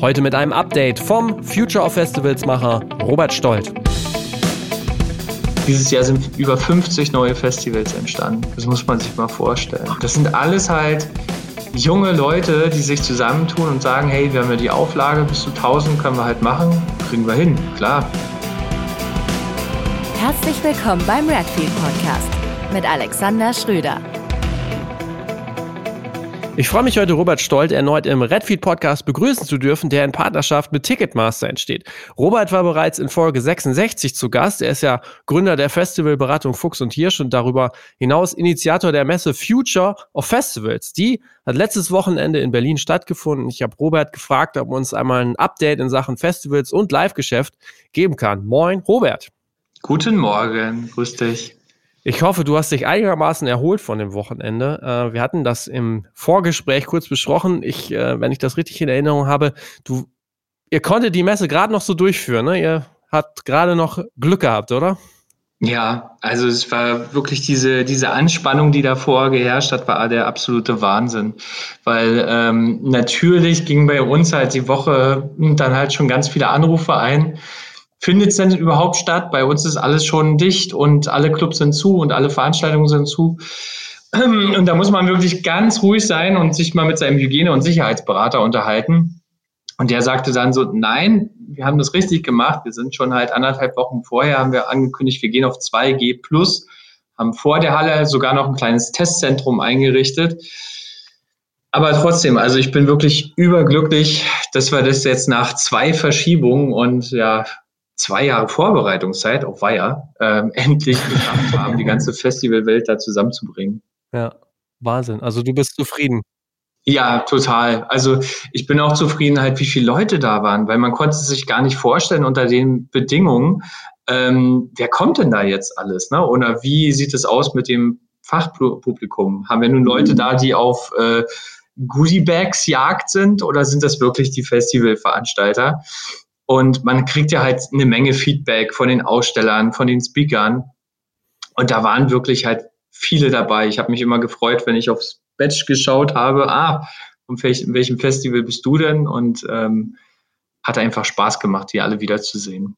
Heute mit einem Update vom Future of Festivals Macher Robert Stolt. Dieses Jahr sind über 50 neue Festivals entstanden. Das muss man sich mal vorstellen. Das sind alles halt junge Leute, die sich zusammentun und sagen, hey, wir haben ja die Auflage, bis zu 1000 können wir halt machen, kriegen wir hin, klar. Herzlich willkommen beim Redfield Podcast mit Alexander Schröder. Ich freue mich heute, Robert Stolt erneut im Redfeed Podcast begrüßen zu dürfen, der in Partnerschaft mit Ticketmaster entsteht. Robert war bereits in Folge 66 zu Gast. Er ist ja Gründer der Festivalberatung Fuchs und Hirsch und darüber hinaus Initiator der Messe Future of Festivals. Die hat letztes Wochenende in Berlin stattgefunden. Ich habe Robert gefragt, ob uns einmal ein Update in Sachen Festivals und Live-Geschäft geben kann. Moin, Robert. Guten Morgen, grüß dich. Ich hoffe, du hast dich einigermaßen erholt von dem Wochenende. Äh, wir hatten das im Vorgespräch kurz besprochen. Ich, äh, wenn ich das richtig in Erinnerung habe, du, ihr konntet die Messe gerade noch so durchführen. Ne? Ihr habt gerade noch Glück gehabt, oder? Ja, also es war wirklich diese, diese Anspannung, die davor geherrscht hat, war der absolute Wahnsinn. Weil ähm, natürlich ging bei uns halt die Woche dann halt schon ganz viele Anrufe ein findet es denn überhaupt statt? Bei uns ist alles schon dicht und alle Clubs sind zu und alle Veranstaltungen sind zu. Und da muss man wirklich ganz ruhig sein und sich mal mit seinem Hygiene- und Sicherheitsberater unterhalten. Und der sagte dann so, nein, wir haben das richtig gemacht. Wir sind schon halt anderthalb Wochen vorher, haben wir angekündigt, wir gehen auf 2G plus, haben vor der Halle sogar noch ein kleines Testzentrum eingerichtet. Aber trotzdem, also ich bin wirklich überglücklich, dass wir das jetzt nach zwei Verschiebungen und ja, zwei Jahre Vorbereitungszeit auf Weiher ähm, endlich geschafft haben, die ganze Festivalwelt da zusammenzubringen. Ja, Wahnsinn. Also du bist zufrieden. Ja, total. Also ich bin auch zufrieden halt, wie viele Leute da waren, weil man konnte sich gar nicht vorstellen unter den Bedingungen, ähm, wer kommt denn da jetzt alles, ne? Oder wie sieht es aus mit dem Fachpublikum? Haben wir nun Leute da, die auf äh, Goodiebags jagd sind oder sind das wirklich die Festivalveranstalter? Und man kriegt ja halt eine Menge Feedback von den Ausstellern, von den Speakern. Und da waren wirklich halt viele dabei. Ich habe mich immer gefreut, wenn ich aufs Badge geschaut habe, ah, um welch, welchem Festival bist du denn? Und ähm, hat einfach Spaß gemacht, die alle wiederzusehen.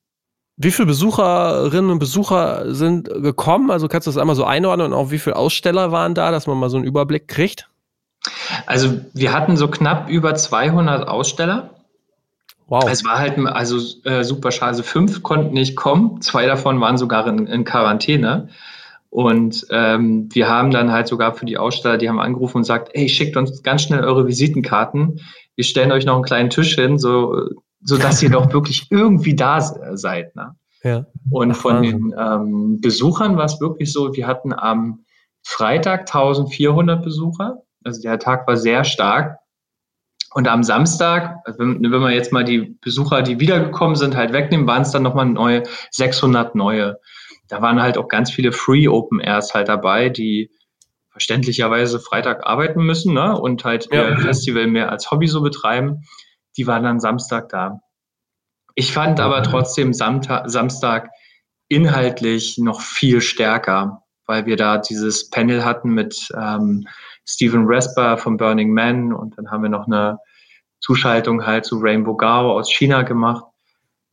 Wie viele Besucherinnen und Besucher sind gekommen? Also kannst du das einmal so einordnen und auch wie viele Aussteller waren da, dass man mal so einen Überblick kriegt? Also wir hatten so knapp über 200 Aussteller. Wow. Es war halt also äh, super schade. Also fünf konnten nicht kommen, zwei davon waren sogar in, in Quarantäne. Und ähm, wir haben dann halt sogar für die Aussteller, die haben angerufen und sagt, hey, schickt uns ganz schnell eure Visitenkarten. Wir stellen euch noch einen kleinen Tisch hin, so, so dass ihr doch wirklich irgendwie da seid. Ne? Ja. Und von den ähm, Besuchern war es wirklich so, wir hatten am Freitag 1400 Besucher. Also der Tag war sehr stark. Und am Samstag, wenn, wenn man jetzt mal die Besucher, die wiedergekommen sind, halt wegnehmen, waren es dann nochmal neue 600 neue. Da waren halt auch ganz viele Free Open Airs halt dabei, die verständlicherweise Freitag arbeiten müssen ne? und halt ja. ihr Festival mehr als Hobby so betreiben. Die waren dann Samstag da. Ich fand aber trotzdem Samstag, Samstag inhaltlich noch viel stärker, weil wir da dieses Panel hatten mit ähm, Stephen Rasper von Burning Man und dann haben wir noch eine Zuschaltung halt zu Rainbow Gao aus China gemacht.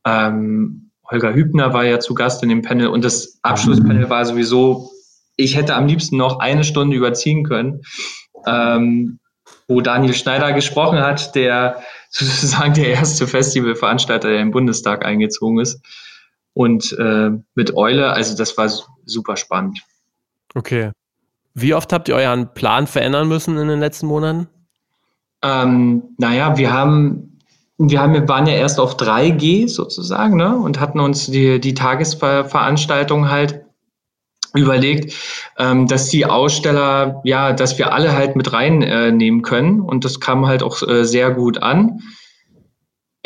Ähm, Holger Hübner war ja zu Gast in dem Panel und das Abschlusspanel war sowieso, ich hätte am liebsten noch eine Stunde überziehen können, ähm, wo Daniel Schneider gesprochen hat, der sozusagen der erste Festivalveranstalter, der im Bundestag eingezogen ist. Und äh, mit Eule, also das war super spannend. Okay. Wie oft habt ihr euren Plan verändern müssen in den letzten Monaten? Ähm, naja, wir haben, wir haben, wir waren ja erst auf 3G sozusagen, ne? Und hatten uns die, die Tagesveranstaltung halt überlegt, ähm, dass die Aussteller, ja, dass wir alle halt mit reinnehmen äh, können. Und das kam halt auch äh, sehr gut an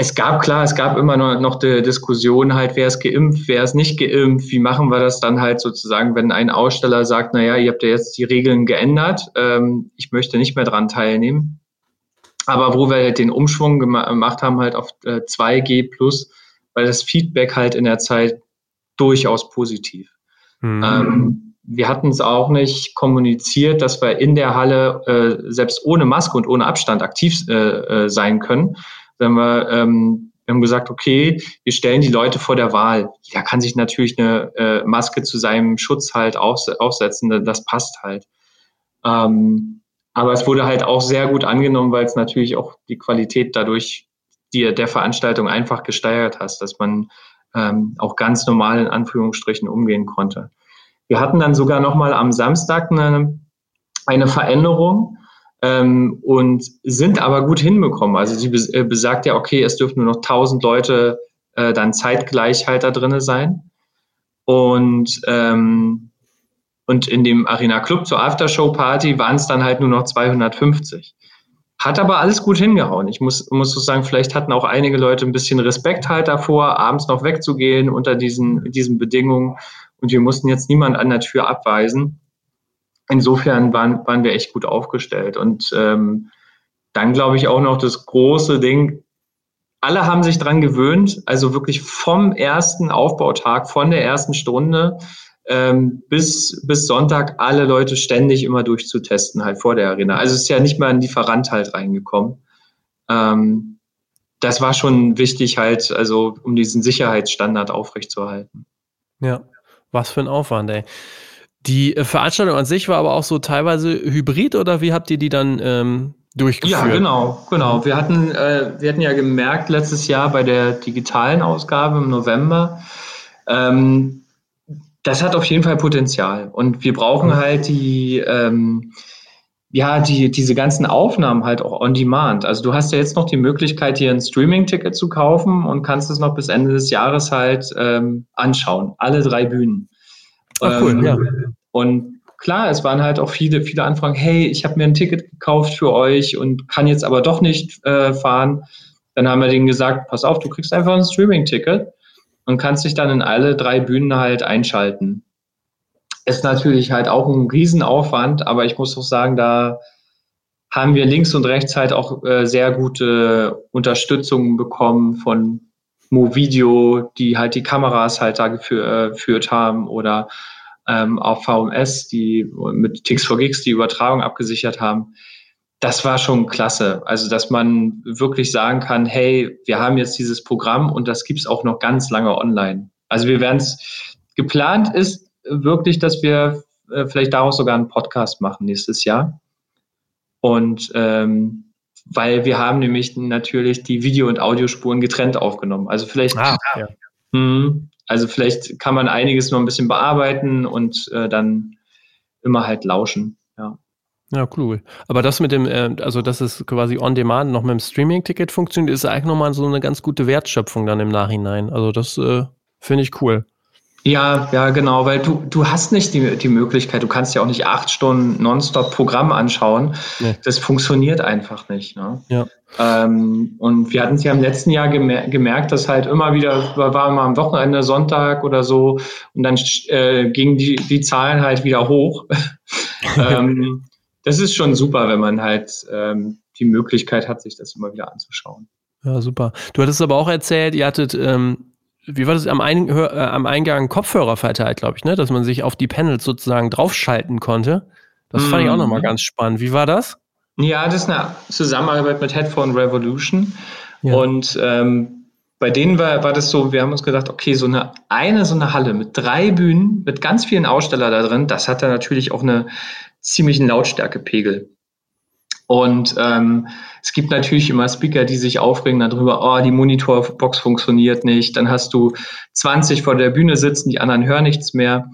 es gab klar, es gab immer noch, die Diskussion halt, wer ist geimpft, wer ist nicht geimpft, wie machen wir das dann halt sozusagen, wenn ein Aussteller sagt, naja, ihr habt ja jetzt die Regeln geändert, ähm, ich möchte nicht mehr dran teilnehmen. Aber wo wir halt den Umschwung gemacht haben, halt auf äh, 2G plus, weil das Feedback halt in der Zeit durchaus positiv. Mhm. Ähm, wir hatten es auch nicht kommuniziert, dass wir in der Halle äh, selbst ohne Maske und ohne Abstand aktiv äh, äh sein können Wenn wir, ähm, wir haben gesagt, okay, wir stellen die Leute vor der Wahl. Da kann sich natürlich eine äh, Maske zu seinem Schutz halt auf, aufsetzen, das passt halt. Ähm, aber es wurde halt auch sehr gut angenommen, weil es natürlich auch die Qualität dadurch die, der Veranstaltung einfach gesteigert hast, dass man ähm, auch ganz normal in Anführungsstrichen umgehen konnte. Wir hatten dann sogar noch mal am Samstag eine, eine Veränderung ähm, und sind aber gut hinbekommen. Also sie äh, besagt ja, okay, es dürfen nur noch 1000 Leute äh, dann zeitgleich halt da drinne sein. Und ähm, und in dem Arena Club zur Aftershow-Party waren es dann halt nur noch 250. Hat aber alles gut hingehauen. Ich muss, muss so sagen, vielleicht hatten auch einige Leute ein bisschen Respekt halt davor, abends noch wegzugehen unter diesen, diesen Bedingungen. Und wir mussten jetzt niemand an der Tür abweisen. Insofern waren, waren wir echt gut aufgestellt. Und ähm, dann glaube ich auch noch das große Ding, alle haben sich dran gewöhnt, also wirklich vom ersten Aufbautag, von der ersten Stunde ähm, bis, bis Sonntag alle Leute ständig immer durchzutesten, halt vor der Arena. Also es ist ja nicht mal ein Lieferant halt reingekommen. Ähm, das war schon wichtig halt, also um diesen Sicherheitsstandard aufrechtzuerhalten. Ja, was für ein Aufwand, ey. Die äh, Veranstaltung an sich war aber auch so teilweise hybrid oder wie habt ihr die dann ähm, durchgeführt? Ja, genau, genau. Wir hatten, äh, wir hatten ja gemerkt letztes Jahr bei der digitalen Ausgabe im November, ähm, das hat auf jeden Fall Potenzial. Und wir brauchen mhm. halt die, ähm, ja, die, diese ganzen Aufnahmen halt auch on demand. Also du hast ja jetzt noch die Möglichkeit, hier ein Streaming-Ticket zu kaufen und kannst es noch bis Ende des Jahres halt ähm, anschauen. Alle drei Bühnen. Ach, cool, ähm, ja. Und klar, es waren halt auch viele, viele Anfragen, hey, ich habe mir ein Ticket gekauft für euch und kann jetzt aber doch nicht äh, fahren. Dann haben wir denen gesagt, pass auf, du kriegst einfach ein Streaming-Ticket und kannst dich dann in alle drei Bühnen halt einschalten. Ist natürlich halt auch ein Riesenaufwand, aber ich muss auch sagen, da haben wir links und rechts halt auch äh, sehr gute Unterstützung bekommen von Movideo, die halt die Kameras halt da geführt, äh, geführt haben oder ähm, auch VMS, die mit Tix4Gigs die Übertragung abgesichert haben das war schon klasse. Also, dass man wirklich sagen kann, hey, wir haben jetzt dieses Programm und das gibt's auch noch ganz lange online. Also wir werden es, geplant ist wirklich, dass wir äh, vielleicht daraus sogar einen Podcast machen nächstes Jahr. Und ähm, weil wir haben nämlich natürlich die Video- und Audiospuren getrennt aufgenommen. Also vielleicht, ah, ja. mh, hm, also vielleicht kann man einiges noch ein bisschen bearbeiten und äh, dann immer halt lauschen. Ja. Ja, cool. Aber das mit dem, äh, also dass es quasi on demand noch mit dem Streaming-Ticket funktioniert, ist eigentlich nochmal so eine ganz gute Wertschöpfung dann im Nachhinein. Also das äh, finde ich cool. Ja, ja, genau, weil du, du hast nicht die, die Möglichkeit, du kannst ja auch nicht acht Stunden nonstop Programm anschauen. Nee. Das funktioniert einfach nicht. Ne? Ja. Ähm, und wir hatten es ja im letzten Jahr gemer gemerkt, dass halt immer wieder, war mal am Wochenende, Sonntag oder so, und dann äh, gingen die, die Zahlen halt wieder hoch. ähm, das ist schon super, wenn man halt ähm, die Möglichkeit hat, sich das immer wieder anzuschauen. Ja, super. Du hattest aber auch erzählt, ihr hattet, ähm, wie war das, am, Ein äh, am Eingang Kopfhörer verteilt, glaube ich, ne? dass man sich auf die Panels sozusagen draufschalten konnte. Das fand ich auch nochmal mhm. ganz spannend. Wie war das? Ja, das ist eine Zusammenarbeit mit Headphone Revolution. Ja. Und ähm, bei denen war, war das so, wir haben uns gedacht, okay, so eine, eine, so eine Halle mit drei Bühnen, mit ganz vielen Ausstellern da drin, das hat dann natürlich auch eine ziemlichen Lautstärkepegel. Und ähm, es gibt natürlich immer Speaker, die sich aufregen darüber, oh, die Monitorbox funktioniert nicht. Dann hast du 20 vor der Bühne sitzen, die anderen hören nichts mehr.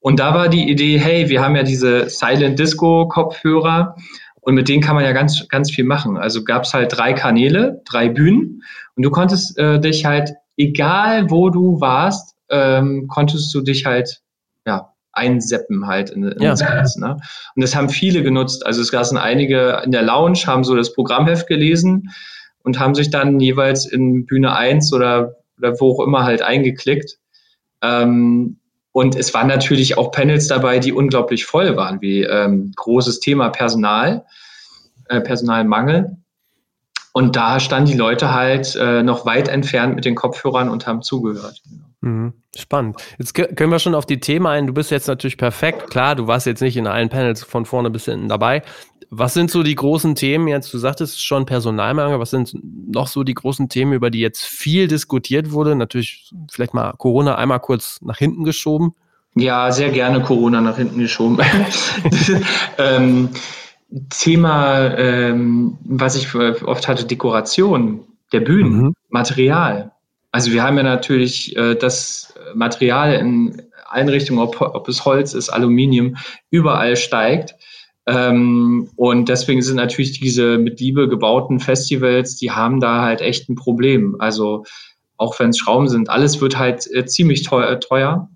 Und da war die Idee, hey, wir haben ja diese Silent Disco Kopfhörer und mit denen kann man ja ganz, ganz viel machen. Also gab es halt drei Kanäle, drei Bühnen und du konntest äh, dich halt, egal wo du warst, ähm, konntest du dich halt ja, einseppen halt in, in ja. das Ganze. Ne? Und das haben viele genutzt. Also es gab einige in der Lounge, haben so das Programmheft gelesen und haben sich dann jeweils in Bühne 1 oder, oder wo auch immer halt eingeklickt. Ähm, und es waren natürlich auch Panels dabei, die unglaublich voll waren, wie ähm, großes Thema Personal, äh, Personalmangel. Und da standen die Leute halt äh, noch weit entfernt mit den Kopfhörern und haben zugehört. Mhm. Spannend. Jetzt können wir schon auf die Themen ein. Du bist jetzt natürlich perfekt. Klar, du warst jetzt nicht in allen Panels von vorne bis hinten dabei. Was sind so die großen Themen jetzt? Du sagtest schon Personalmangel. Was sind noch so die großen Themen, über die jetzt viel diskutiert wurde? Natürlich vielleicht mal Corona einmal kurz nach hinten geschoben. Ja, sehr gerne Corona nach hinten geschoben. ähm, Thema, ähm, was ich oft hatte, Dekoration der Bühnen, mhm. Material. Also wir haben ja natürlich äh, das Material in Einrichtungen, ob, ob es Holz ist, Aluminium, überall steigt. Ähm, und deswegen sind natürlich diese mit Liebe gebauten Festivals, die haben da halt echt ein Problem. Also auch wenn es Schrauben sind, alles wird halt äh, ziemlich teuer, teuer.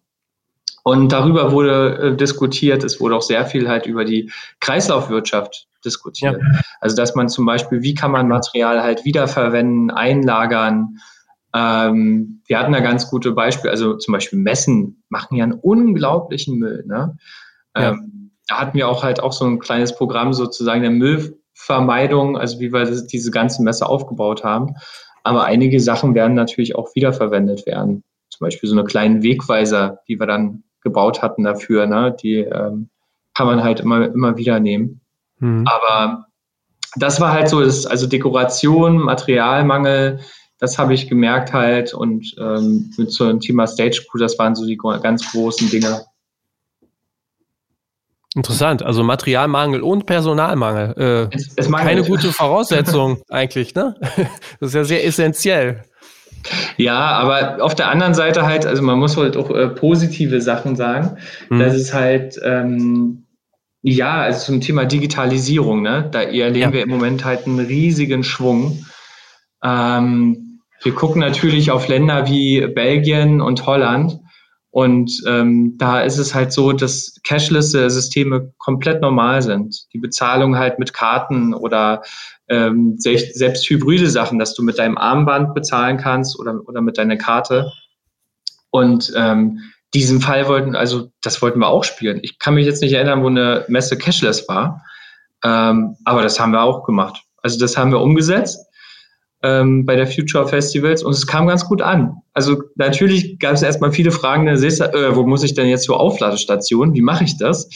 Und darüber wurde äh, diskutiert. Es wurde auch sehr viel halt über die Kreislaufwirtschaft diskutiert. Ja. Also dass man zum Beispiel, wie kann man Material halt wiederverwenden, einlagern, ähm, wir hatten da ganz gute Beispiele, also zum Beispiel Messen machen ja einen unglaublichen Müll. Ne? Ja. Ähm, da hatten wir auch halt auch so ein kleines Programm sozusagen der Müllvermeidung, also wie wir das, diese ganze Messe aufgebaut haben. Aber einige Sachen werden natürlich auch wiederverwendet werden. Zum Beispiel so eine kleinen Wegweiser, die wir dann gebaut hatten dafür, ne? die ähm, kann man halt immer, immer wieder nehmen. Mhm. Aber das war halt so, das, also Dekoration, Materialmangel, das habe ich gemerkt halt und ähm, mit so einem Thema Stage Crew, das waren so die ganz großen Dinge. Interessant, also Materialmangel und Personalmangel. Äh, es, es keine gute Voraussetzung eigentlich, ne? Das ist ja sehr essentiell. Ja, aber auf der anderen Seite halt, also man muss halt auch äh, positive Sachen sagen. Mhm. Das ist halt, ähm, ja, also zum Thema Digitalisierung, ne? Da erleben ja. wir im Moment halt einen riesigen Schwung. Ähm, wir gucken natürlich auf Länder wie Belgien und Holland. Und ähm, da ist es halt so, dass Cashless-Systeme komplett normal sind. Die Bezahlung halt mit Karten oder ähm, selbst hybride Sachen, dass du mit deinem Armband bezahlen kannst oder, oder mit deiner Karte. Und ähm, diesen Fall wollten, also das wollten wir auch spielen. Ich kann mich jetzt nicht erinnern, wo eine Messe cashless war, ähm, aber das haben wir auch gemacht. Also das haben wir umgesetzt ähm, bei der Future Festivals und es kam ganz gut an. Also natürlich gab es erstmal viele Fragen, äh, wo muss ich denn jetzt zur Aufladestation? Wie mache ich das?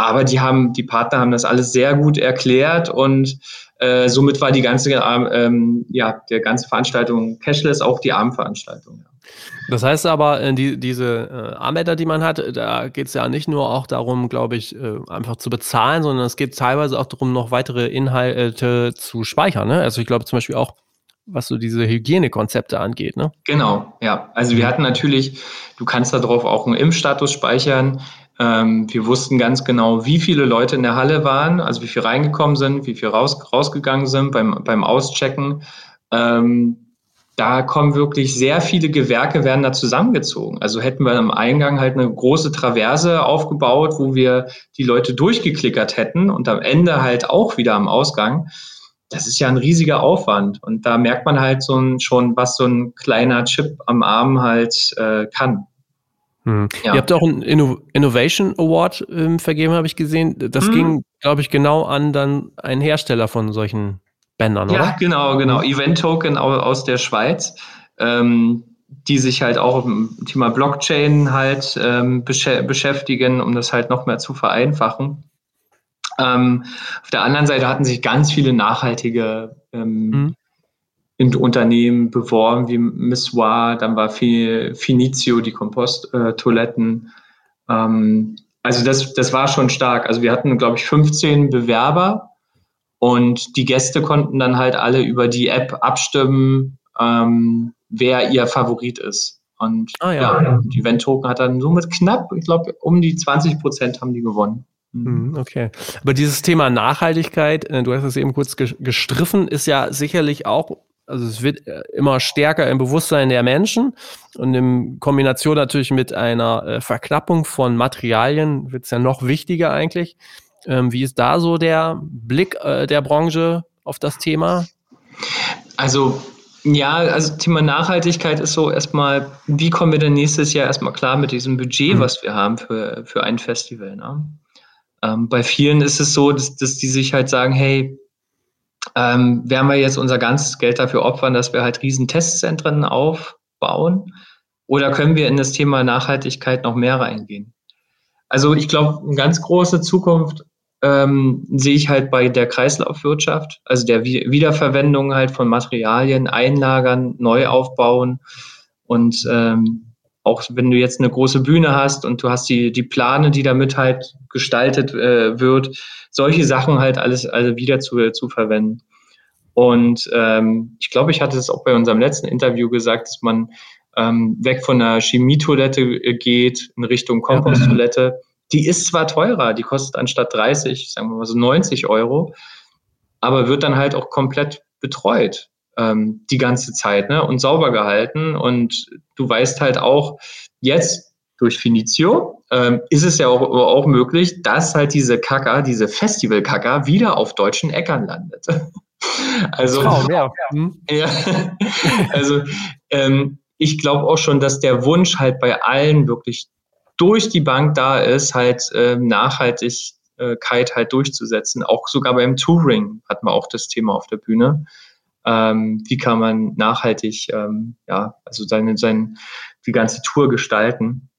Aber die haben, die Partner haben das alles sehr gut erklärt und äh, somit war die ganze, ähm, ja, der ganze Veranstaltung cashless, auch die Abendveranstaltung. Ja. Das heißt aber, äh, die, diese äh, Armbänder, die man hat, da geht es ja nicht nur auch darum, glaube ich, äh, einfach zu bezahlen, sondern es geht teilweise auch darum, noch weitere Inhalte zu speichern. Ne? Also ich glaube zum Beispiel auch, was so diese Hygienekonzepte angeht. Ne? Genau, ja. Also wir hatten natürlich, du kannst darauf auch einen Impfstatus speichern. Ähm, wir wussten ganz genau, wie viele Leute in der Halle waren, also wie viel reingekommen sind, wie viel raus, rausgegangen sind beim, beim Auschecken. Ähm, da kommen wirklich sehr viele Gewerke werden da zusammengezogen. Also hätten wir am Eingang halt eine große Traverse aufgebaut, wo wir die Leute durchgeklickert hätten und am Ende halt auch wieder am Ausgang. Das ist ja ein riesiger Aufwand. Und da merkt man halt so ein, schon, was so ein kleiner Chip am Arm halt äh, kann. Hm. Ja. Ihr habt auch einen Inno Innovation Award ähm, vergeben, habe ich gesehen. Das hm. ging, glaube ich, genau an dann einen Hersteller von solchen Bändern, oder? Ja, genau, genau. Mhm. Event Token aus der Schweiz, ähm, die sich halt auch im Thema Blockchain halt ähm, besch beschäftigen, um das halt noch mehr zu vereinfachen. Ähm, auf der anderen Seite hatten sich ganz viele nachhaltige ähm, mhm. Unternehmen beworben, wie Missoir, dann war Finizio, die Komposttoiletten. Ähm, also das, das war schon stark. Also wir hatten, glaube ich, 15 Bewerber und die Gäste konnten dann halt alle über die App abstimmen, ähm, wer ihr Favorit ist. Und ah, ja. ja, die Event-Token hat dann somit knapp, ich glaube, um die 20 Prozent haben die gewonnen. Mhm. Mhm, okay. Aber dieses Thema Nachhaltigkeit, äh, du hast es eben kurz gestriffen, ist ja sicherlich auch, also es wird äh, immer stärker im Bewusstsein der Menschen und in Kombination natürlich mit einer äh, Verknappung von Materialien wird es ja noch wichtiger eigentlich. Ähm, wie ist da so der Blick äh, der Branche auf das Thema? Also ja, also Thema Nachhaltigkeit ist so erstmal, wie kommen wir denn nächstes Jahr erstmal klar mit diesem Budget, mhm. was wir haben für, für ein Festival? Ne? Ähm, bei vielen ist es so, dass, dass die sich halt sagen, hey, ähm, werden wir jetzt unser ganzes Geld dafür opfern, dass wir halt riesen Testzentren aufbauen? Oder können wir in das Thema Nachhaltigkeit noch mehr reingehen? Also ich glaube, eine ganz große Zukunft ähm, sehe ich halt bei der Kreislaufwirtschaft, also der Wiederverwendung halt von Materialien, einlagern, neu aufbauen und ähm, auch wenn du jetzt eine große Bühne hast und du hast die, die Plane, die damit halt gestaltet äh, wird, solche Sachen halt alles also wieder zu, zu verwenden. Und ähm, ich glaube, ich hatte es auch bei unserem letzten Interview gesagt, dass man ähm, weg von einer Chemietoilette äh, geht in Richtung Komposttoilette. Die ist zwar teurer, die kostet anstatt 30, sagen wir mal so 90 Euro, aber wird dann halt auch komplett betreut ähm, die ganze Zeit ne? und sauber gehalten. Und du weißt halt auch jetzt durch Finizio ähm, ist es ja auch, auch möglich, dass halt diese Kacker, diese Festival-Kacker wieder auf deutschen Äckern landet. also, Traum, ja. Hm. ja. also ähm, ich glaube auch schon, dass der Wunsch halt bei allen wirklich durch die Bank da ist, halt äh, Nachhaltigkeit halt durchzusetzen. Auch sogar beim Touring hat man auch das Thema auf der Bühne. Ähm, wie kann man nachhaltig, ähm, ja, also seine, seine, die ganze Tour gestalten.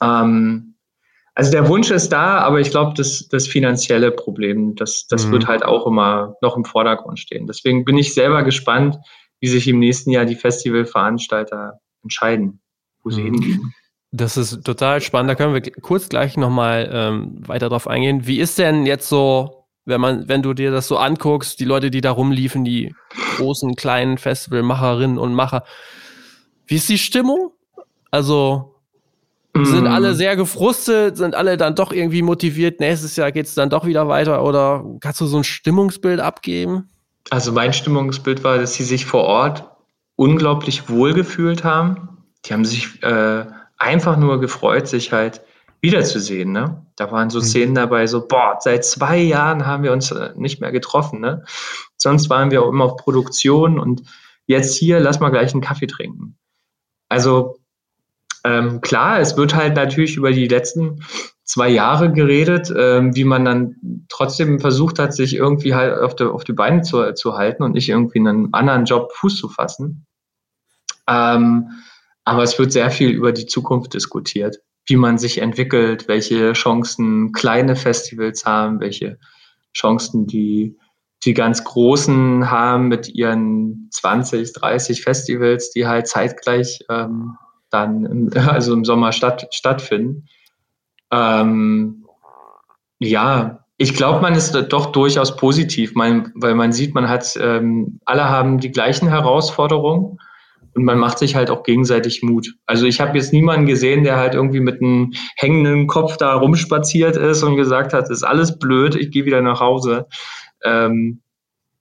Ähm, also der Wunsch ist da, aber ich glaube, das, das finanzielle Problem, das, das mhm. wird halt auch immer noch im Vordergrund stehen. Deswegen bin ich selber gespannt, wie sich im nächsten Jahr die Festivalveranstalter entscheiden, wo sie mhm. hingehen. Das ist total spannend. Da können wir kurz gleich nochmal ähm, weiter drauf eingehen. Wie ist denn jetzt so, wenn man, wenn du dir das so anguckst, die Leute, die da rumliefen, die großen, kleinen Festivalmacherinnen und Macher, wie ist die Stimmung? Also sind mm. alle sehr gefrustet, sind alle dann doch irgendwie motiviert, nächstes Jahr geht es dann doch wieder weiter oder kannst du so ein Stimmungsbild abgeben? Also mein Stimmungsbild war, dass sie sich vor Ort unglaublich wohl gefühlt haben. Die haben sich äh, einfach nur gefreut, sich halt wiederzusehen. Ne? Da waren so mhm. Szenen dabei, so, boah, seit zwei Jahren haben wir uns äh, nicht mehr getroffen. Ne? Sonst waren wir auch immer auf Produktion und jetzt hier, lass mal gleich einen Kaffee trinken. Also ähm, klar, es wird halt natürlich über die letzten zwei Jahre geredet, ähm, wie man dann trotzdem versucht hat, sich irgendwie halt auf, der, auf die Beine zu, zu halten und nicht irgendwie in einen anderen Job Fuß zu fassen. Ähm, aber es wird sehr viel über die Zukunft diskutiert, wie man sich entwickelt, welche Chancen kleine Festivals haben, welche Chancen die, die ganz großen haben mit ihren 20, 30 Festivals, die halt zeitgleich ähm, dann im, also im Sommer statt, stattfinden. Ähm, ja, ich glaube, man ist doch durchaus positiv, man, weil man sieht, man hat, ähm, alle haben die gleichen Herausforderungen und man macht sich halt auch gegenseitig Mut. Also ich habe jetzt niemanden gesehen, der halt irgendwie mit einem hängenden Kopf da rumspaziert ist und gesagt hat, ist alles blöd, ich gehe wieder nach Hause. Ähm,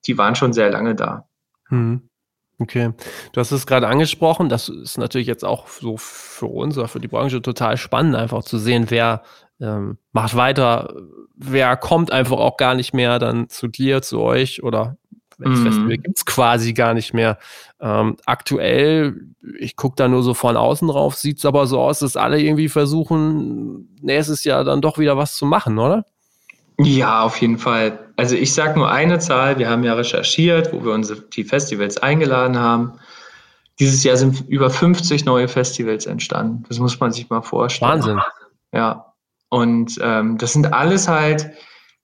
die waren schon sehr lange da. Hm. Okay, du hast es gerade angesprochen. Das ist natürlich jetzt auch so für uns oder für die Branche total spannend, einfach zu sehen, wer ähm, macht weiter, wer kommt einfach auch gar nicht mehr dann zu dir, zu euch oder welches mhm. Festival gibt es quasi gar nicht mehr. Ähm, aktuell, ich gucke da nur so von außen drauf, sieht es aber so aus, dass alle irgendwie versuchen, nächstes Jahr dann doch wieder was zu machen, oder? Ja, auf jeden Fall. Also ich sage nur eine Zahl. Wir haben ja recherchiert, wo wir unsere, die Festivals eingeladen haben. Dieses Jahr sind über 50 neue Festivals entstanden. Das muss man sich mal vorstellen. Wahnsinn. Ja. Und ähm, das sind alles halt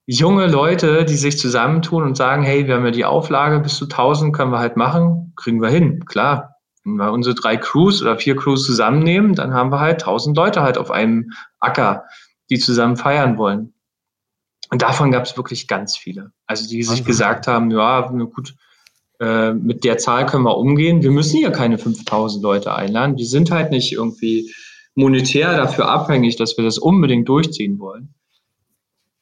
junge Leute, die sich zusammentun und sagen, hey, wir haben ja die Auflage, bis zu 1000 können wir halt machen, kriegen wir hin. Klar, wenn wir unsere drei Crews oder vier Crews zusammennehmen, dann haben wir halt 1000 Leute halt auf einem Acker, die zusammen feiern wollen. Und davon gab es wirklich ganz viele. Also die sich gesagt haben, ja, gut, äh, mit der Zahl können wir umgehen. Wir müssen hier keine 5000 Leute einladen. Wir sind halt nicht irgendwie monetär dafür abhängig, dass wir das unbedingt durchziehen wollen.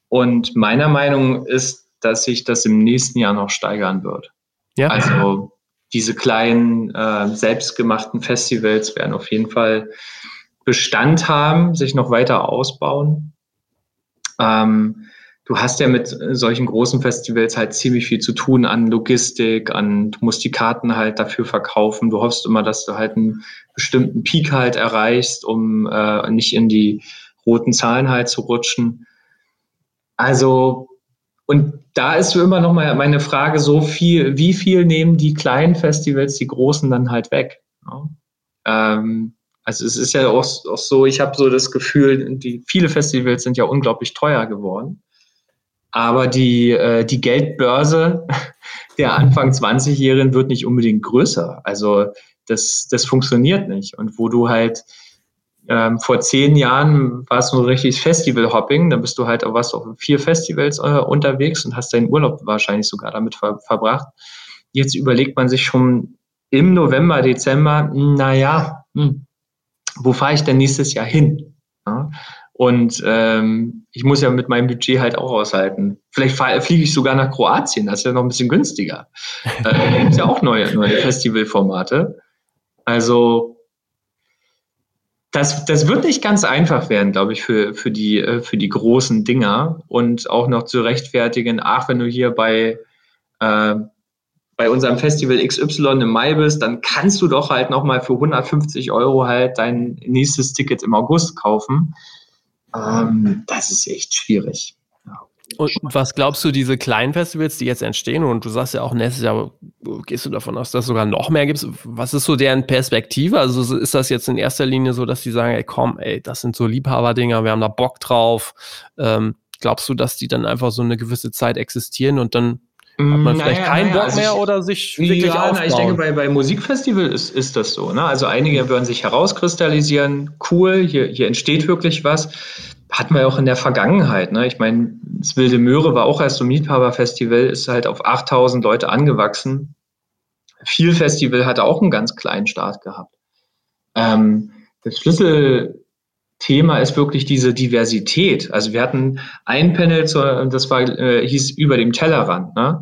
Und meiner Meinung ist, dass sich das im nächsten Jahr noch steigern wird. Ja. Also diese kleinen äh, selbstgemachten Festivals werden auf jeden Fall Bestand haben, sich noch weiter ausbauen. Ähm, du hast ja mit solchen großen Festivals halt ziemlich viel zu tun an Logistik, an, du musst die Karten halt dafür verkaufen. Du hoffst immer, dass du halt einen bestimmten Peak halt erreichst, um äh, nicht in die roten Zahlen halt zu rutschen. Also, und da ist immer noch mal meine Frage so viel, wie viel nehmen die kleinen Festivals die großen dann halt weg? Ja? Ähm, Also es ist ja auch, auch so, ich habe so das Gefühl, die viele Festivals sind ja unglaublich teuer geworden. Aber die, äh, die Geldbörse der Anfang 20-Jährigen wird nicht unbedingt größer. Also das, das funktioniert nicht. Und wo du halt ähm, vor zehn Jahren war es so richtig Festival-Hopping, dann bist du halt auf was auf vier Festivals äh, unterwegs und hast deinen Urlaub wahrscheinlich sogar damit ver verbracht. Jetzt überlegt man sich schon im November, Dezember, naja, hm, wo fahre ich denn nächstes Jahr hin? Ja? Und ähm, ich muss ja mit meinem Budget halt auch aushalten. Vielleicht fliege ich sogar nach Kroatien, das ist ja noch ein bisschen günstiger. Äh, da gibt ja auch neue, neue Festivalformate. Also das, das wird nicht ganz einfach werden, glaube ich, für, für, die, äh, für die großen Dinger und auch noch zu rechtfertigen, ach, wenn du hier bei, äh, bei unserem Festival XY im Mai bist, dann kannst du doch halt nochmal für 150 Euro halt dein nächstes Ticket im August kaufen. Ähm, das ist echt schwierig. Und was glaubst du, diese kleinen Festivals, die jetzt entstehen, und du sagst ja auch nächstes Jahr, gehst du davon aus, dass es sogar noch mehr gibt? Was ist so deren Perspektive? Also ist das jetzt in erster Linie so, dass die sagen, ey, komm, ey, das sind so Liebhaberdinger, wir haben da Bock drauf. Ähm, glaubst du, dass die dann einfach so eine gewisse Zeit existieren und dann hat man mm, vielleicht naja, keinen naja, Bock also mehr ich, oder sich wirklich ja, aufbauen? Na, ich denke, bei, bei Musikfestival ist, ist das so. Ne? Also einige würden sich herauskristallisieren, cool, hier, hier entsteht wirklich was hatten wir auch in der Vergangenheit. Ne? Ich meine, das Wilde Möhre war auch erst so ein Miethaberfestival, ist halt auf 8000 Leute angewachsen. Viel Festival hatte auch einen ganz kleinen Start gehabt. Ähm, das Schlüsselthema ist wirklich diese Diversität. Also wir hatten ein Panel, das war, äh, hieß über dem Tellerrand. Ne?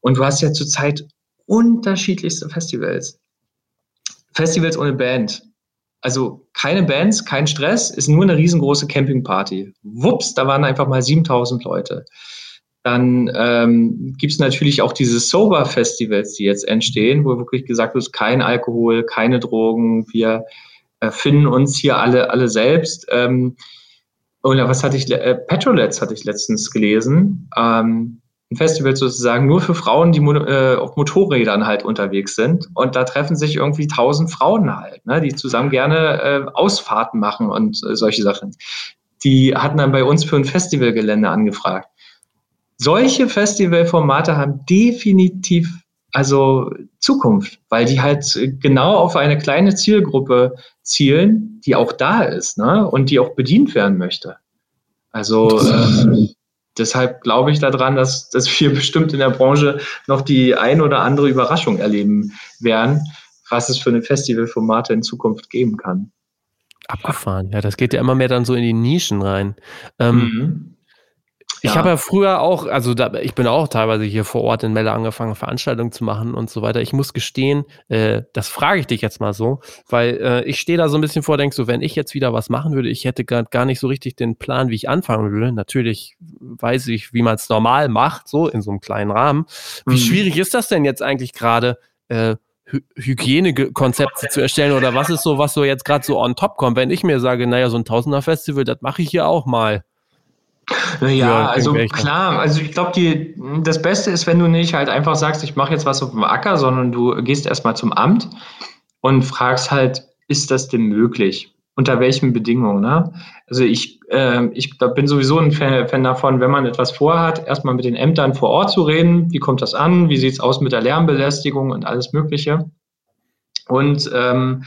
Und du hast ja zurzeit unterschiedlichste Festivals. Festivals ohne Band, also keine Bands, kein Stress, ist nur eine riesengroße Campingparty. Wups, da waren einfach mal 7000 Leute. Dann ähm, gibt es natürlich auch diese Sober-Festivals, die jetzt entstehen, wo wirklich gesagt wird, kein Alkohol, keine Drogen, wir äh, finden uns hier alle, alle selbst. Ähm, oder was hatte ich, äh, Petrolets hatte ich letztens gelesen. Ähm, ein Festival sozusagen nur für Frauen, die äh, auf Motorrädern halt unterwegs sind. Und da treffen sich irgendwie tausend Frauen halt, ne, die zusammen gerne äh, Ausfahrten machen und äh, solche Sachen. Die hatten dann bei uns für ein Festivalgelände angefragt. Solche Festivalformate haben definitiv also Zukunft, weil die halt genau auf eine kleine Zielgruppe zielen, die auch da ist ne, und die auch bedient werden möchte. Also äh, deshalb glaube ich daran, dass, dass wir bestimmt in der Branche noch die ein oder andere Überraschung erleben werden, was es für eine Festivalformate in Zukunft geben kann. Abgefahren, ja, das geht ja immer mehr dann so in die Nischen rein. Ähm, mhm. Ich ja. habe ja früher auch, also da, ich bin auch teilweise hier vor Ort in Melle angefangen, Veranstaltungen zu machen und so weiter. Ich muss gestehen, äh, das frage ich dich jetzt mal so, weil äh, ich stehe da so ein bisschen vor, denkst so, wenn ich jetzt wieder was machen würde, ich hätte gar, gar nicht so richtig den Plan, wie ich anfangen würde. Natürlich weiß ich, wie man es normal macht, so in so einem kleinen Rahmen. Wie mhm. schwierig ist das denn jetzt eigentlich gerade? Äh, Hygienekonzepte zu erstellen oder was ist so, was so jetzt gerade so on top kommt, wenn ich mir sage, naja, so ein Tausender-Festival, das mache ich hier auch mal. Ja, also klar, also ich glaube, das Beste ist, wenn du nicht halt einfach sagst, ich mache jetzt was auf dem Acker, sondern du gehst erstmal zum Amt und fragst halt, ist das denn möglich? Unter welchen Bedingungen? Ne? Also ich, äh, ich bin sowieso ein Fan, Fan davon, wenn man etwas vorhat, erstmal mit den Ämtern vor Ort zu reden. Wie kommt das an? Wie sieht es aus mit der Lärmbelästigung und alles Mögliche? Und ähm,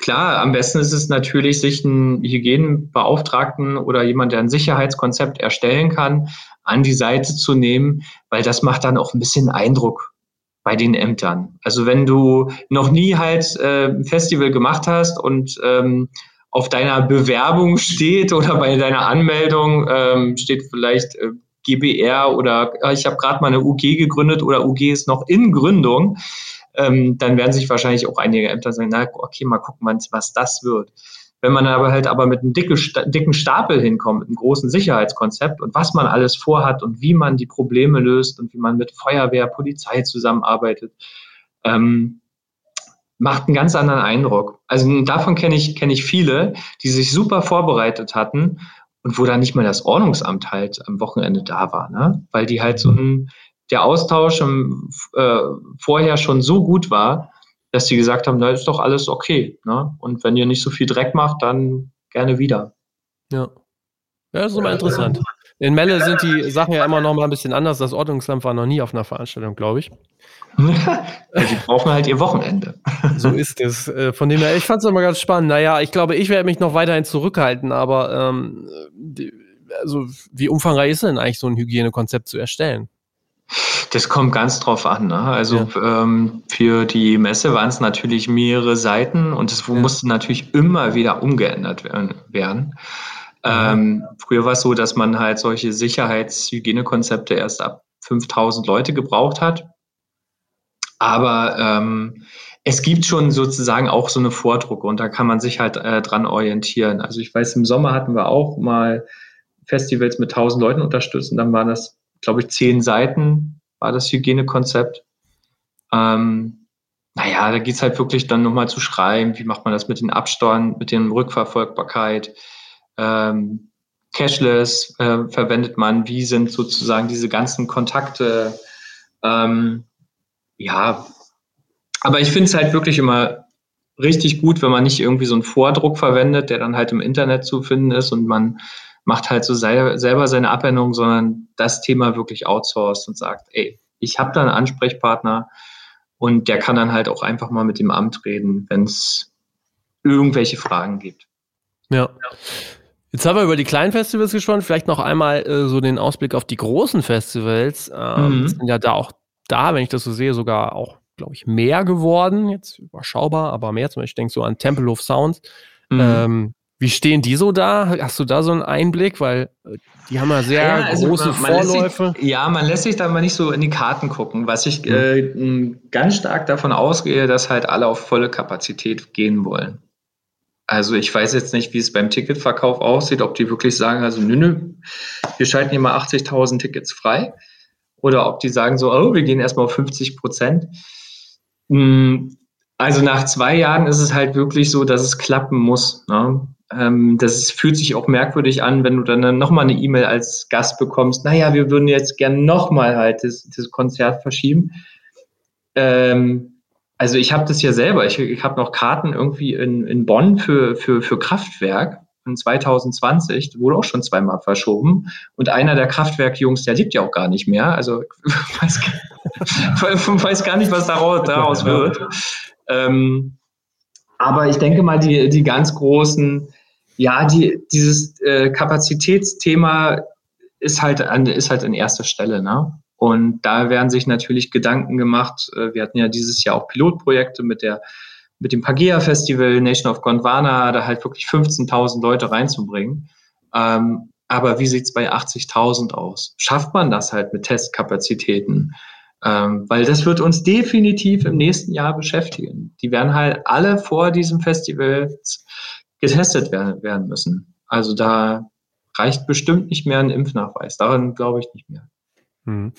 Klar, am besten ist es natürlich, sich einen Hygienbeauftragten oder jemand, der ein Sicherheitskonzept erstellen kann, an die Seite zu nehmen, weil das macht dann auch ein bisschen Eindruck bei den Ämtern. Also wenn du noch nie halt äh, ein Festival gemacht hast und ähm, auf deiner Bewerbung steht oder bei deiner Anmeldung ähm, steht vielleicht äh, GBR oder äh, ich habe gerade mal eine UG gegründet oder UG ist noch in Gründung, ähm, dann werden sich wahrscheinlich auch einige Ämter sagen, na, okay, mal gucken, was das wird. Wenn man aber halt aber mit einem dicke, dicken Stapel hinkommt, mit einem großen Sicherheitskonzept und was man alles vorhat und wie man die Probleme löst und wie man mit Feuerwehr, Polizei zusammenarbeitet, ähm, macht einen ganz anderen Eindruck. Also davon kenne ich, kenne ich viele, die sich super vorbereitet hatten und wo dann nicht mal das Ordnungsamt halt am Wochenende da war, ne? weil die halt so ein der Austausch im, äh, vorher schon so gut war, dass die gesagt haben, da ist doch alles okay. Ne? Und wenn ihr nicht so viel Dreck macht, dann gerne wieder. Ja. Ja, das ist immer interessant. In Melle sind die Sachen ja immer noch mal ein bisschen anders. Das Ordnungsamt war noch nie auf einer Veranstaltung, glaube ich. die brauchen halt ihr Wochenende. so ist es. Äh, von dem her, ich fand es immer ganz spannend. Naja, ich glaube, ich werde mich noch weiterhin zurückhalten, aber ähm, die, also wie umfangreich ist denn eigentlich so ein Hygienekonzept zu erstellen? Das kommt ganz drauf an. Ne? Also ja. ähm, für die Messe waren es natürlich mehrere Seiten und es ja. musste natürlich immer wieder umgeändert werden. Ähm, früher war es so, dass man halt solche Sicherheitshygienekonzepte erst ab 5000 Leute gebraucht hat. Aber ähm, es gibt schon sozusagen auch so eine Vordrucke und da kann man sich halt äh, dran orientieren. Also ich weiß, im Sommer hatten wir auch mal Festivals mit 1000 Leuten unterstützt und dann waren das, glaube ich, zehn Seiten war das Hygienekonzept. Ähm, naja, da geht es halt wirklich dann nochmal zu schreiben, wie macht man das mit den Absteuern, mit der Rückverfolgbarkeit, ähm, Cashless äh, verwendet man, wie sind sozusagen diese ganzen Kontakte, ähm, ja, aber ich finde es halt wirklich immer richtig gut, wenn man nicht irgendwie so einen Vordruck verwendet, der dann halt im Internet zu finden ist und man macht halt so selber seine Abänderung, sondern das Thema wirklich outsourced und sagt, ey, ich habe da einen Ansprechpartner und der kann dann halt auch einfach mal mit dem Amt reden, wenn es irgendwelche Fragen gibt. Ja. Jetzt haben wir über die kleinen Festivals gesprochen. Vielleicht noch einmal äh, so den Ausblick auf die großen Festivals. Ähm, mhm. sind ja da auch da, wenn ich das so sehe, sogar auch, glaube ich, mehr geworden. Jetzt überschaubar, aber mehr. Zum Beispiel, ich denke so an Temple of Sounds. Mhm. Ähm, wie stehen die so da? Hast du da so einen Einblick? Weil äh, die haben ja sehr ja, also große man, man Vorläufe. Sich, ja, man lässt sich da mal nicht so in die Karten gucken. Was ich mhm. äh, ganz stark davon ausgehe, dass halt alle auf volle Kapazität gehen wollen. Also ich weiß jetzt nicht, wie es beim Ticketverkauf aussieht, ob die wirklich sagen, also nö, nö, wir schalten hier mal 80.000 Tickets frei. Oder ob die sagen so, oh, wir gehen erstmal auf 50 Prozent. Hm, also nach zwei Jahren ist es halt wirklich so, dass es klappen muss. Ne? Ähm, das fühlt sich auch merkwürdig an, wenn du dann nochmal eine E-Mail als Gast bekommst, naja, wir würden jetzt gerne nochmal halt das, das Konzert verschieben. Ähm, also ich habe das ja selber, ich, ich habe noch Karten irgendwie in, in Bonn für, für, für Kraftwerk in 2020, wurde auch schon zweimal verschoben. Und einer der Kraftwerkjungs, der lebt ja auch gar nicht mehr. Also weiß, weiß gar nicht, was daraus, daraus wird. Ähm, aber ich denke mal, die, die ganz großen ja, die, dieses äh, Kapazitätsthema ist halt an, ist halt an erster Stelle, ne? Und da werden sich natürlich Gedanken gemacht. Äh, wir hatten ja dieses Jahr auch Pilotprojekte mit der mit dem Pagea Festival, Nation of Gondwana, da halt wirklich 15.000 Leute reinzubringen. Ähm, aber wie sieht's bei 80.000 aus? Schafft man das halt mit Testkapazitäten? Ähm, weil das wird uns definitiv im nächsten Jahr beschäftigen. Die werden halt alle vor diesem Festival getestet werden, müssen. Also da reicht bestimmt nicht mehr ein Impfnachweis. Daran glaube ich nicht mehr. Hm.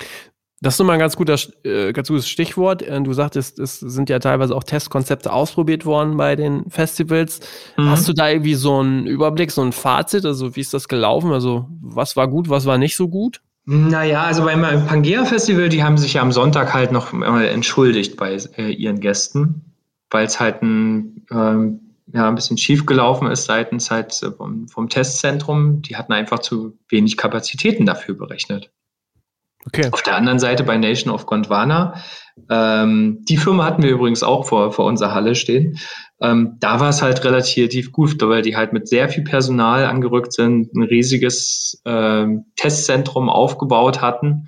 Das ist nochmal ein ganz, guter, äh, ganz gutes Stichwort. Äh, du sagtest, es sind ja teilweise auch Testkonzepte ausprobiert worden bei den Festivals. Mhm. Hast du da irgendwie so einen Überblick, so ein Fazit? Also, wie ist das gelaufen? Also, was war gut, was war nicht so gut? Naja, also beim Pangea Festival, die haben sich ja am Sonntag halt noch entschuldigt bei äh, ihren Gästen, weil es halt ein ähm, ja, ein bisschen schief gelaufen ist seitens halt äh, vom, vom Testzentrum. Die hatten einfach zu wenig Kapazitäten dafür berechnet. Okay. Auf der anderen Seite bei Nation of Gondwana, ähm, die Firma hatten wir übrigens auch vor, vor unserer Halle stehen. Ähm, da war es halt relativ gut, weil die halt mit sehr viel Personal angerückt sind, ein riesiges ähm, Testzentrum aufgebaut hatten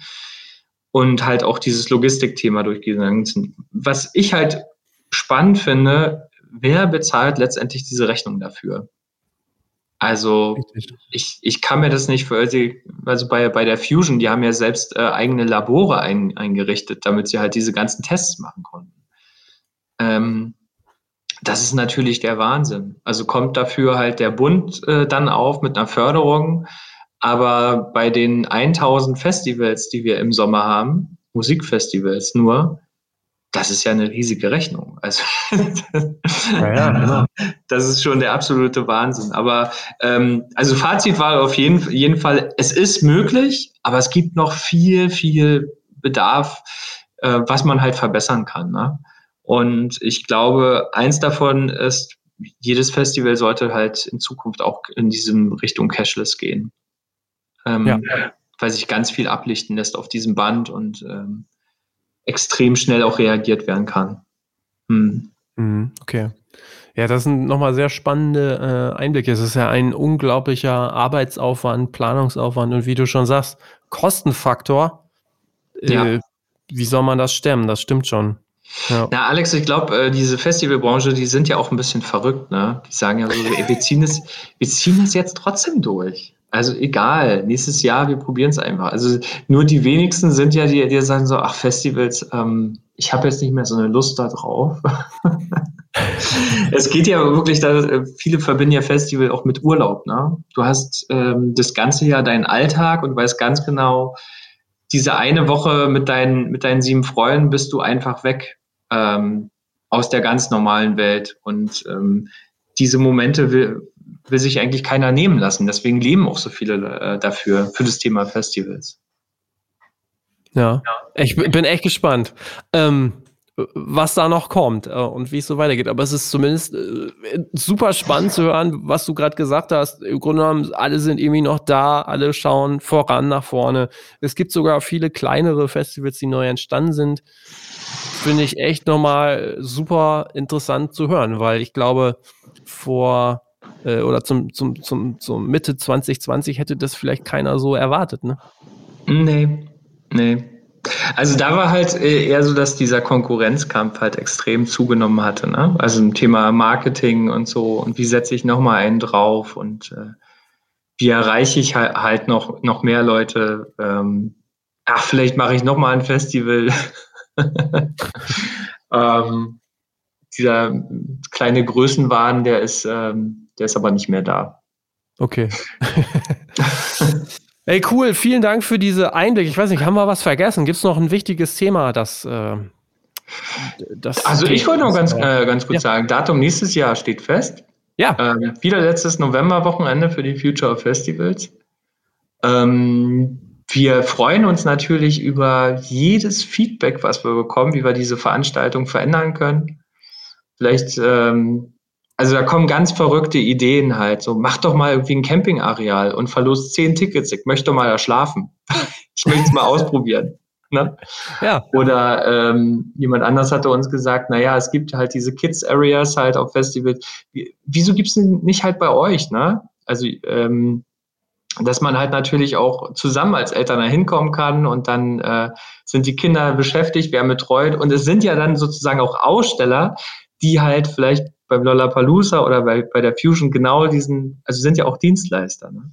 und halt auch dieses Logistikthema durchgegangen sind. Was ich halt spannend finde, wer bezahlt letztendlich diese Rechnung dafür? Also ich, ich kann mir das nicht für, also bei, bei der Fusion, die haben ja selbst äh, eigene Labore ein, eingerichtet, damit sie halt diese ganzen Tests machen konnten. Ähm, das ist natürlich der Wahnsinn. Also kommt dafür halt der Bund äh, dann auf mit einer Förderung, aber bei den 1000 Festivals, die wir im Sommer haben, Musikfestivals nur, das ist ja eine riesige Rechnung. Also ja, ja, genau. das ist schon der absolute Wahnsinn. Aber ähm, also Fazit war auf jeden, jeden Fall, es ist möglich, aber es gibt noch viel, viel Bedarf, äh, was man halt verbessern kann. Ne? Und ich glaube, eins davon ist, jedes Festival sollte halt in Zukunft auch in diesem Richtung Cashless gehen. Ähm, ja. Weil sich ganz viel ablichten lässt auf diesem Band und ähm, extrem schnell auch reagiert werden kann. Hm. Mhm, okay. Ja, das sind nochmal sehr spannende äh, Einblicke. Es ist ja ein unglaublicher Arbeitsaufwand, Planungsaufwand und wie du schon sagst, Kostenfaktor. Äh, ja. Wie soll man das stemmen? Das stimmt schon. Ja. Na, Alex, ich glaube, äh, diese Festivalbranche, die sind ja auch ein bisschen verrückt, ne? Die sagen ja so, wir ziehen es, wir ziehen es jetzt trotzdem durch. Also egal, nächstes Jahr, wir probieren es einfach. Also nur die wenigsten sind ja die, die sagen so, ach, Festivals, ähm, ich habe jetzt nicht mehr so eine Lust da drauf. es geht ja wirklich, da, äh, viele verbinden ja Festival auch mit Urlaub. Ne? Du hast ähm, das ganze Jahr deinen Alltag und weißt ganz genau, diese eine Woche mit deinen, mit deinen sieben Freunden bist du einfach weg ähm, aus der ganz normalen Welt. Und ähm, diese Momente will, will sich eigentlich keiner nehmen lassen. Deswegen leben auch so viele äh, dafür, für das Thema Festivals. Ja, ich bin echt gespannt. Ähm, was da noch kommt äh, und wie es so weitergeht. Aber es ist zumindest äh, super spannend zu hören, was du gerade gesagt hast. Im Grunde genommen, alle sind irgendwie noch da, alle schauen voran nach vorne. Es gibt sogar viele kleinere Festivals, die neu entstanden sind. Finde ich echt nochmal super interessant zu hören, weil ich glaube, vor äh, oder zum, zum, zum, zum Mitte 2020 hätte das vielleicht keiner so erwartet, ne? Nee, nee. Also da war halt äh, eher so, dass dieser Konkurrenzkampf halt extrem zugenommen hatte. Ne? Also im Thema Marketing und so und wie setze ich nochmal einen drauf und äh, wie erreiche ich halt, noch, noch mehr Leute. Ähm, ach, vielleicht mache ich nochmal ein Festival. ähm, dieser kleine Größenwahn, der ist, ähm, der ist aber nicht mehr da. Okay. Ey, cool. Vielen Dank für diese Einblicke. Ich weiß nicht, haben wir was vergessen? Gibt es noch ein wichtiges Thema, das. Äh, das also, ich wollte noch ganz, äh, ganz kurz ja. sagen: Datum nächstes Jahr steht fest. Ja. Ähm, wieder letztes Novemberwochenende für die Future of Festivals. Ähm, wir freuen uns natürlich über jedes Feedback, was wir bekommen, wie wir diese Veranstaltung verändern können. Vielleicht ähm, also da kommen ganz verrückte Ideen halt. So, mach doch mal irgendwie ein Campingareal und verlust zehn Tickets. Ich möchte mal da schlafen. ich möchte es mal ausprobieren. Ne? Ja. Oder ähm, jemand anders hatte uns gesagt, naja, es gibt halt diese Kids-Areas halt auf Festivals. Wie, wieso gibt es nicht halt bei euch, ne? Also ähm, dass man halt natürlich auch zusammen als Eltern da hinkommen kann und dann äh, sind die Kinder beschäftigt, werden betreut und es sind ja dann sozusagen auch Aussteller, die halt vielleicht beim Lollapalooza oder bei, bei der Fusion genau diesen, also sind ja auch Dienstleister. Ne?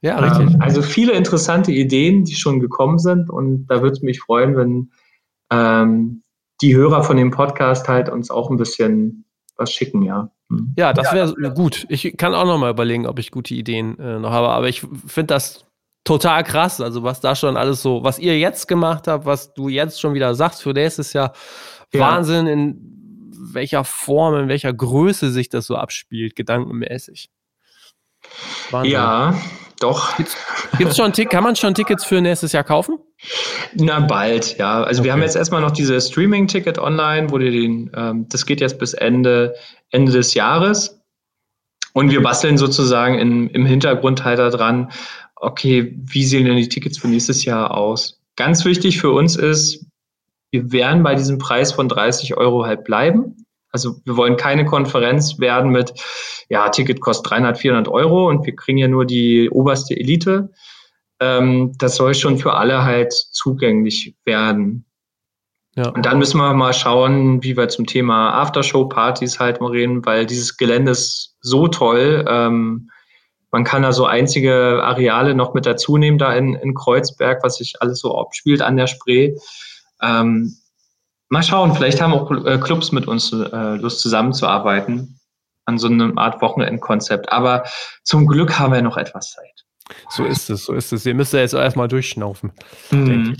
Ja, richtig. Ähm, also viele interessante Ideen, die schon gekommen sind und da würde es mich freuen, wenn ähm, die Hörer von dem Podcast halt uns auch ein bisschen was schicken, ja. Mhm. Ja, das wäre ja, gut. Ich kann auch noch mal überlegen, ob ich gute Ideen äh, noch habe, aber ich finde das total krass. Also was da schon alles so, was ihr jetzt gemacht habt, was du jetzt schon wieder sagst für nächstes Jahr, ja. Wahnsinn in welcher Form, in welcher Größe sich das so abspielt, gedankenmäßig. Wahnsinn. Ja, doch. Gibt es schon kann man schon Tickets für nächstes Jahr kaufen? Na, bald, ja. Also okay. wir haben jetzt erstmal noch diese Streaming-Ticket online, wo dir den, ähm, das geht jetzt bis Ende, Ende des Jahres. Und wir basteln sozusagen in, im Hintergrund halt daran, okay, wie sehen denn die Tickets für nächstes Jahr aus? Ganz wichtig für uns ist, wir werden bei diesem Preis von 30 Euro halt bleiben. Also wir wollen keine Konferenz werden mit, ja, Ticket kostet 300, 400 Euro und wir kriegen ja nur die oberste Elite. Ähm, das soll schon für alle halt zugänglich werden. Ja. Und dann müssen wir mal schauen, wie wir zum Thema Aftershow-Partys halt mal reden, weil dieses Gelände ist so toll. Ähm, man kann da so einzige Areale noch mit dazu nehmen, da in, in Kreuzberg, was sich alles so abspielt an der Spree. Ähm, mal schauen, vielleicht haben auch äh, Clubs mit uns äh, Lust zusammenzuarbeiten an so einer Art Wochenendkonzept. Aber zum Glück haben wir noch etwas Zeit. So ist es, so ist es. Ihr müsst ja jetzt erstmal durchschnaufen. Mhm.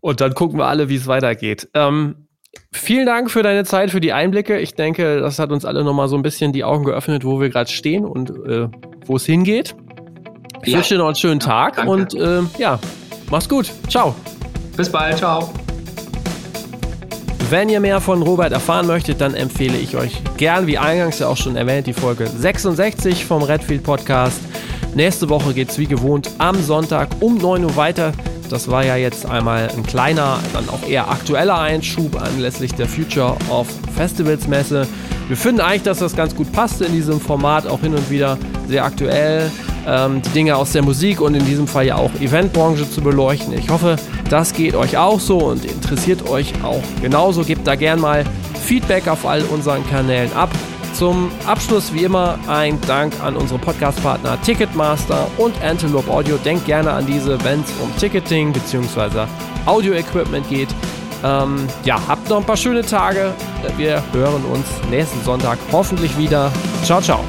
Und dann gucken wir alle, wie es weitergeht. Ähm, vielen Dank für deine Zeit, für die Einblicke. Ich denke, das hat uns alle nochmal so ein bisschen die Augen geöffnet, wo wir gerade stehen und äh, wo es hingeht. Ich ja. wünsche dir noch einen schönen Tag ja, und äh, ja, mach's gut. Ciao. Bis bald. Ciao. Wenn ihr mehr von Robert erfahren möchtet, dann empfehle ich euch gern, wie eingangs ja auch schon erwähnt, die Folge 66 vom Redfield Podcast. Nächste Woche geht es wie gewohnt am Sonntag um 9 Uhr weiter. Das war ja jetzt einmal ein kleiner, dann auch eher aktueller Einschub anlässlich der Future of Festivals Messe. Wir finden eigentlich, dass das ganz gut passt in diesem Format, auch hin und wieder sehr aktuell ähm, die Dinge aus der Musik und in diesem Fall ja auch Eventbranche zu beleuchten. Ich hoffe, das geht euch auch so und interessiert euch auch genauso. Gebt da gern mal Feedback auf all unseren Kanälen ab. Zum Abschluss wie immer ein Dank an unsere Podcastpartner Ticketmaster und Antelope Audio. Denkt gerne an diese, wenn es um Ticketing bzw. Audio-Equipment geht. Ähm, ja, habt noch ein paar schöne Tage. Wir hören uns nächsten Sonntag hoffentlich wieder. Ciao, ciao.